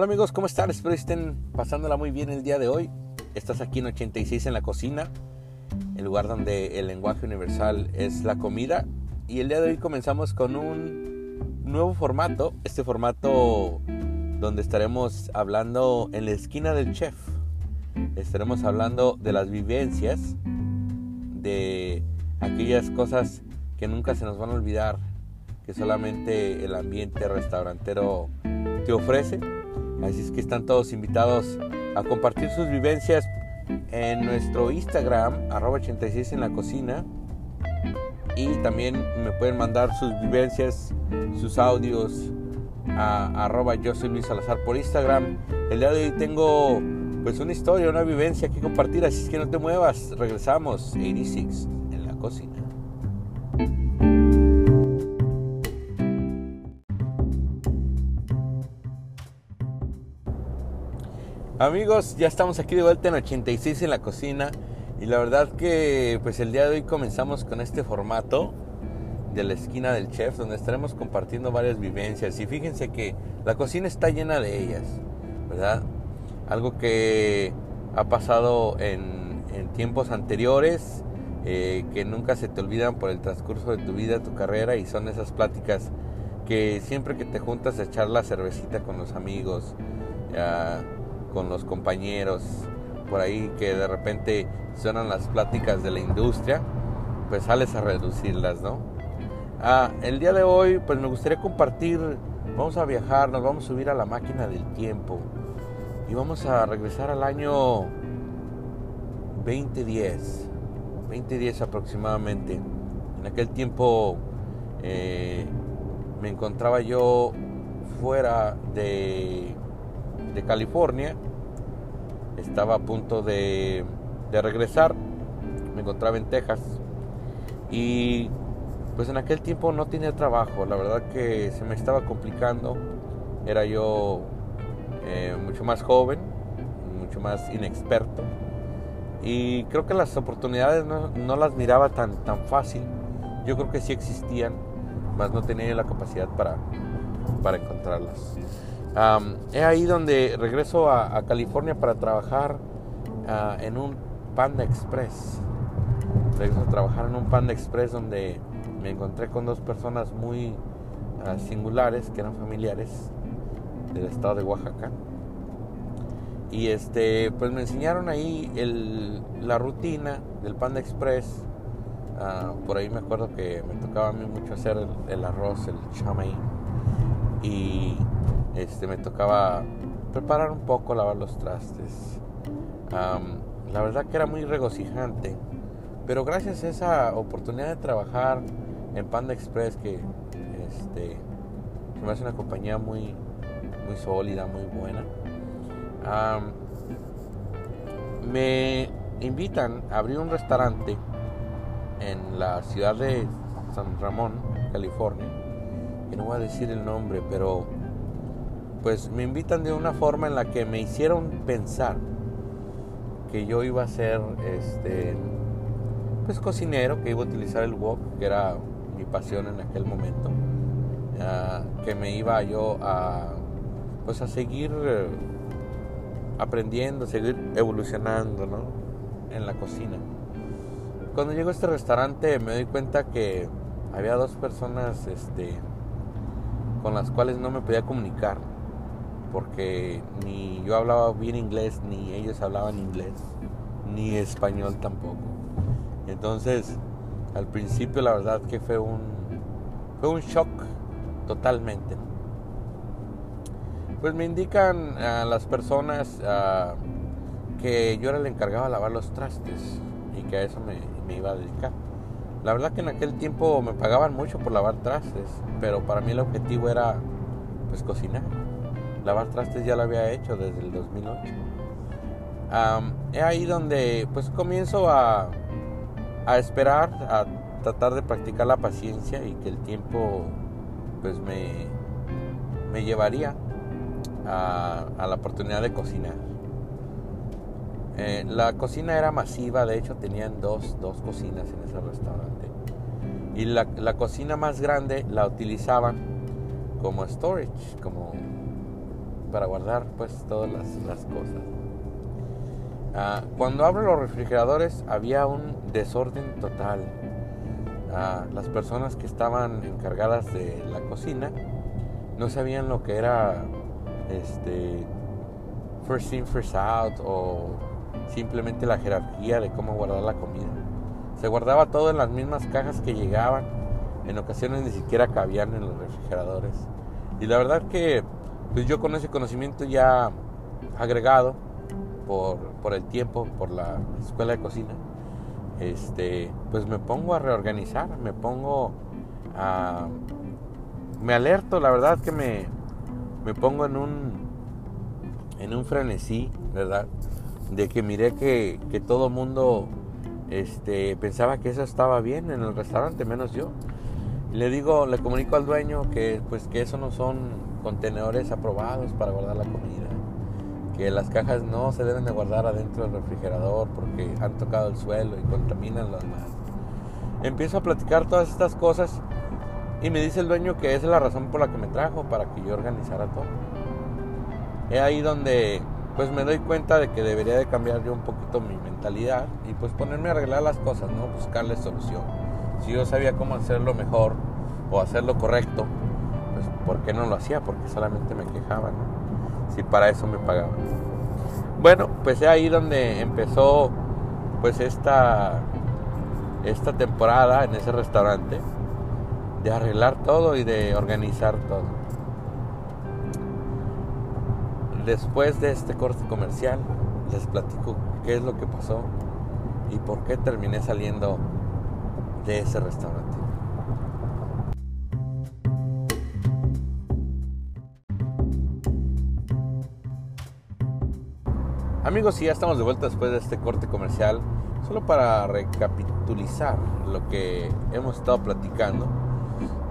Hola amigos, ¿cómo están? Espero estén pasándola muy bien el día de hoy. Estás aquí en 86 en la cocina, el lugar donde el lenguaje universal es la comida. Y el día de hoy comenzamos con un nuevo formato, este formato donde estaremos hablando en la esquina del chef. Estaremos hablando de las vivencias, de aquellas cosas que nunca se nos van a olvidar, que solamente el ambiente restaurantero te ofrece. Así es que están todos invitados a compartir sus vivencias en nuestro Instagram, arroba 86 en la cocina. Y también me pueden mandar sus vivencias, sus audios a arroba yo soy Luis Salazar por Instagram. El día de hoy tengo pues una historia, una vivencia que compartir, así es que no te muevas. Regresamos, 86 en la cocina. Amigos, ya estamos aquí de vuelta en 86 en la cocina y la verdad que pues el día de hoy comenzamos con este formato de la esquina del chef donde estaremos compartiendo varias vivencias y fíjense que la cocina está llena de ellas, ¿verdad? Algo que ha pasado en, tiempos anteriores, eh, que nunca se te olvidan por el transcurso de tu vida, tu carrera y son esas pláticas que siempre que te juntas a echar la cervecita con los amigos, con los compañeros, por ahí que de repente suenan las pláticas de la industria, pues sales a reducirlas, ¿no? Ah, el día de hoy, pues me gustaría compartir, vamos a viajar, nos vamos a subir a la máquina del tiempo y vamos a regresar al año 2010, 2010 aproximadamente. En aquel tiempo eh, me encontraba yo fuera de de California. Estaba a punto de, de regresar. Me encontraba en Texas. Y pues en aquel tiempo no tenía trabajo. La verdad que se me estaba complicando. Era yo eh, mucho más joven, mucho más inexperto. Y creo que las oportunidades no, no, las miraba tan, tan fácil. Yo creo que sí existían, mas no tenía la capacidad para, para encontrarlas. Um, es ahí donde regreso a, California para trabajar uh, en un Panda Express. Regreso a trabajar en un Panda Express donde me encontré con dos personas muy uh, singulares que eran familiares del estado de Oaxaca. Y este, pues me enseñaron ahí la rutina del Panda Express. Uh, por ahí me acuerdo que me tocaba a mí mucho hacer el, el arroz, el chamay. Y este, me tocaba preparar un poco, lavar los trastes. la verdad que era muy regocijante, pero gracias a esa oportunidad de trabajar en Panda Express, que este, me hace una compañía muy, muy sólida, muy buena, me invitan a abrir un restaurante en la ciudad de San Ramón, California, que no voy a decir el nombre, pero pues me invitan de una forma en la que me hicieron pensar que yo iba a ser este pues cocinero, que iba a utilizar el wok, que era mi pasión en aquel momento, que me iba yo a pues a seguir eh, aprendiendo, seguir evolucionando, ¿no? En la cocina. Cuando llego a este restaurante me doy cuenta que había dos personas este con las cuales no me podía comunicar porque ni yo hablaba bien inglés, ni ellos hablaban inglés, ni español tampoco. Entonces, al principio la verdad que fue un, fue un shock totalmente. Pues me indican a las personas que yo era el encargado de lavar los trastes y que a eso me, me iba a dedicar. La verdad que en aquel tiempo me pagaban mucho por lavar trastes, pero para mí el objetivo era pues cocinar. Lavar trastes ya lo había hecho desde el 2008. es ahí donde pues comienzo a, a esperar, a tratar de practicar la paciencia y que el tiempo pues me, me llevaría a, a, la oportunidad de cocinar. Eh, la cocina era masiva, de hecho tenían dos, dos cocinas en ese restaurante. Y la, la cocina más grande la utilizaban como storage, como para guardar pues todas las, cosas. Ah, cuando abro los refrigeradores había un desorden total. Ah, las personas que estaban encargadas de la cocina no sabían lo que era este first in first out o simplemente la jerarquía de cómo guardar la comida. Se guardaba todo en las mismas cajas que llegaban. En ocasiones ni siquiera cabían en los refrigeradores. Y la verdad que pues yo con ese conocimiento ya agregado por, por el tiempo, por la escuela de cocina, este, pues me pongo a reorganizar, me pongo a... Me alerto, la verdad que me, me pongo en un, en un frenesí, ¿verdad? De que miré que, que todo mundo este, pensaba que eso estaba bien en el restaurante, menos yo. Le digo, le comunico al dueño que pues que eso no son contenedores aprobados para guardar la comida. Que las cajas no se deben de guardar adentro del refrigerador porque han tocado el suelo y contaminan los demás. Empiezo a platicar todas estas cosas y me dice el dueño que es la razón por la que me trajo, para que yo organizara todo. Es ahí donde pues me doy cuenta de que debería de cambiar yo un poquito mi mentalidad y pues ponerme a arreglar las cosas, ¿no? Buscarle solución. Si yo sabía cómo hacerlo mejor o hacerlo correcto, ¿por qué no lo hacía? Porque solamente me quejaba, ¿no? Si para eso me pagaban. Bueno, pues es ahí donde empezó pues esta esta temporada en ese restaurante de arreglar todo y de organizar todo. Después de este corte comercial, les platico qué es lo que pasó y por qué terminé saliendo de ese restaurante. Amigos, y ya estamos de vuelta después de este corte comercial, solo para recapitulizar lo que hemos estado platicando.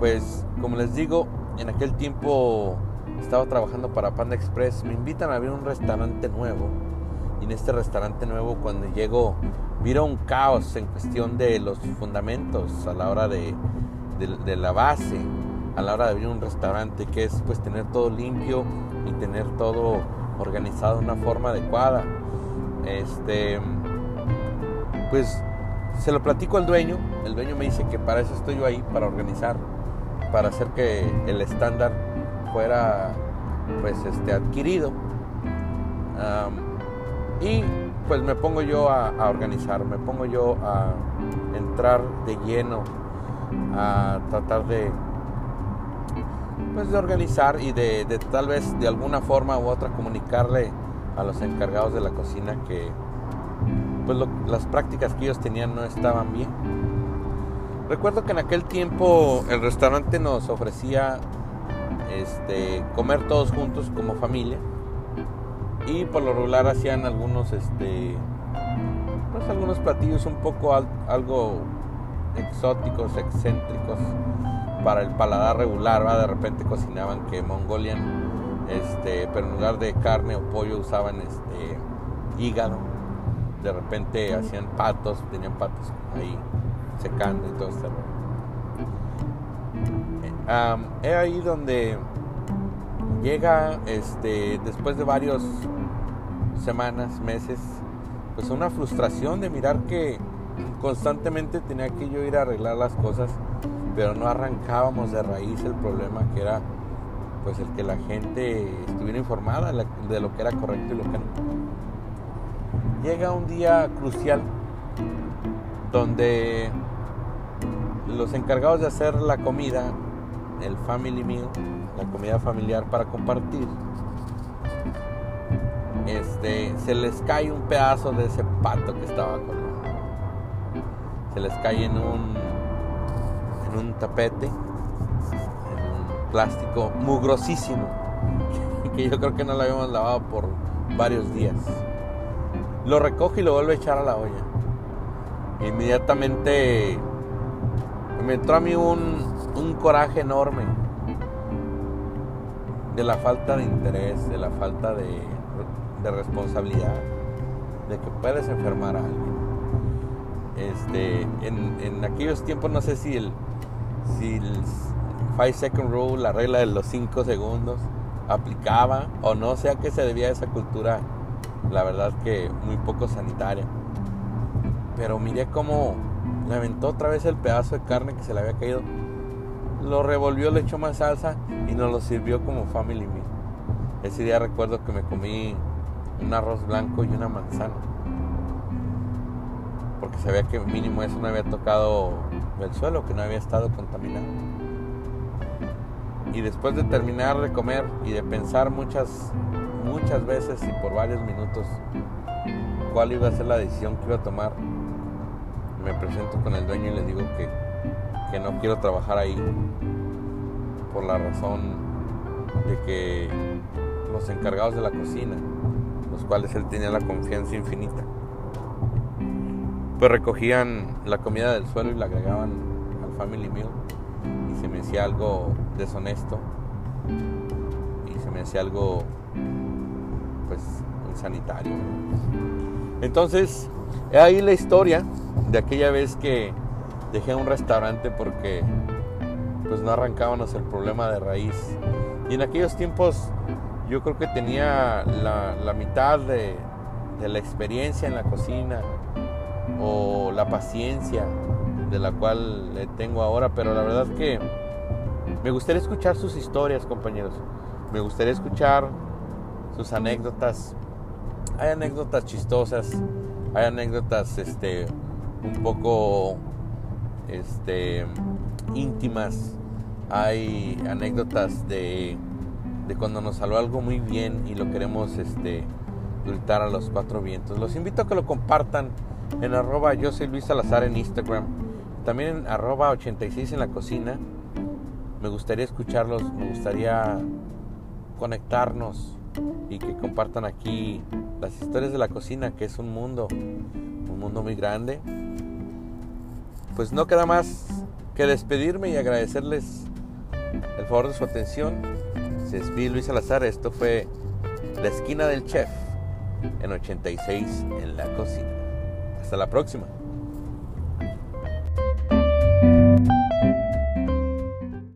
Pues, como les digo, en aquel tiempo estaba trabajando para Panda Express, me invitan a abrir un restaurante nuevo. Y en este restaurante nuevo, cuando llego, miro un caos en cuestión de los fundamentos a la hora de, de, la base, a la hora de abrir un restaurante, que es pues tener todo limpio y tener todo organizado de una forma adecuada. Este, pues se lo platico al dueño, el dueño me dice que para eso estoy yo ahí, para organizar, para hacer que el estándar fuera pues este adquirido y pues me pongo yo a, organizar me pongo yo a entrar de lleno a tratar de pues de organizar y de, tal vez de alguna forma u otra comunicarle a los encargados de la cocina que pues las prácticas que ellos tenían no estaban bien recuerdo que en aquel tiempo el restaurante nos ofrecía este, comer todos juntos como familia. Y por lo regular hacían algunos, este, pues algunos platillos un poco algo exóticos, excéntricos para el paladar regular. De repente cocinaban que Mongolian, este, pero en lugar de carne o pollo usaban este, hígado. De repente hacían patos, tenían patos ahí secando y todo esto es ahí donde llega, este, después de varias semanas, meses, pues una frustración de mirar que constantemente tenía que yo ir a arreglar las cosas, pero no arrancábamos de raíz el problema que era pues el que la gente estuviera informada de lo que era correcto y lo que no. Llega un día crucial donde los encargados de hacer la comida el family meal, la comida familiar para compartir, este, se les cae un pedazo de ese pato que estaba colgado. Se les cae en un, en un tapete, en plástico mugrosísimo, que yo creo que no lo habíamos lavado por varios días. Lo recoge y lo vuelve a echar a la olla. Inmediatamente me entró a mí un, un coraje enorme de la falta de interés, de la falta de, responsabilidad, de que puedes enfermar a alguien. Este, en, aquellos tiempos no sé si el, si el 5 second rule, la regla de los 5 segundos, aplicaba o no sé a qué se debía esa cultura, la verdad que muy poco sanitaria. Pero miré cómo le aventó otra vez el pedazo de carne que se le había caído, lo revolvió, le echó más salsa y nos lo sirvió como family meal. Ese día recuerdo que me comí un arroz blanco y una manzana. Porque sabía que mínimo eso no había tocado el suelo, que no había estado contaminado. Y después de terminar de comer y de pensar muchas, muchas veces y por varios minutos cuál iba a ser la decisión que iba a tomar, me presento con el dueño y le digo que, que no quiero trabajar ahí por la razón de que los encargados de la cocina, los cuales él tenía la confianza infinita, pues recogían la comida del suelo y la agregaban al family meal y se me hacía algo deshonesto y se me hacía algo pues insanitario. Entonces, ahí la historia de aquella vez que dejé un restaurante porque pues no arrancábamos el problema de raíz. Y en aquellos tiempos yo creo que tenía la, mitad de, de, la experiencia en la cocina o la paciencia de la cual le tengo ahora, pero la verdad que me gustaría escuchar sus historias, compañeros. Me gustaría escuchar sus anécdotas. Hay anécdotas chistosas, hay anécdotas este un poco este íntimas, hay anécdotas de, de cuando nos salió algo muy bien y lo queremos este gritar a los cuatro vientos. Los invito a que lo compartan en arroba yo soy Luis Salazar en Instagram, también en arroba 86 en la cocina. Me gustaría escucharlos, me gustaría conectarnos y que compartan aquí las historias de la cocina, que es un mundo, un mundo muy grande. Pues no queda más que despedirme y agradecerles el favor de su atención. Se despide Luis Salazar, esto fue La Esquina del Chef en 86 en la cocina. Hasta la próxima.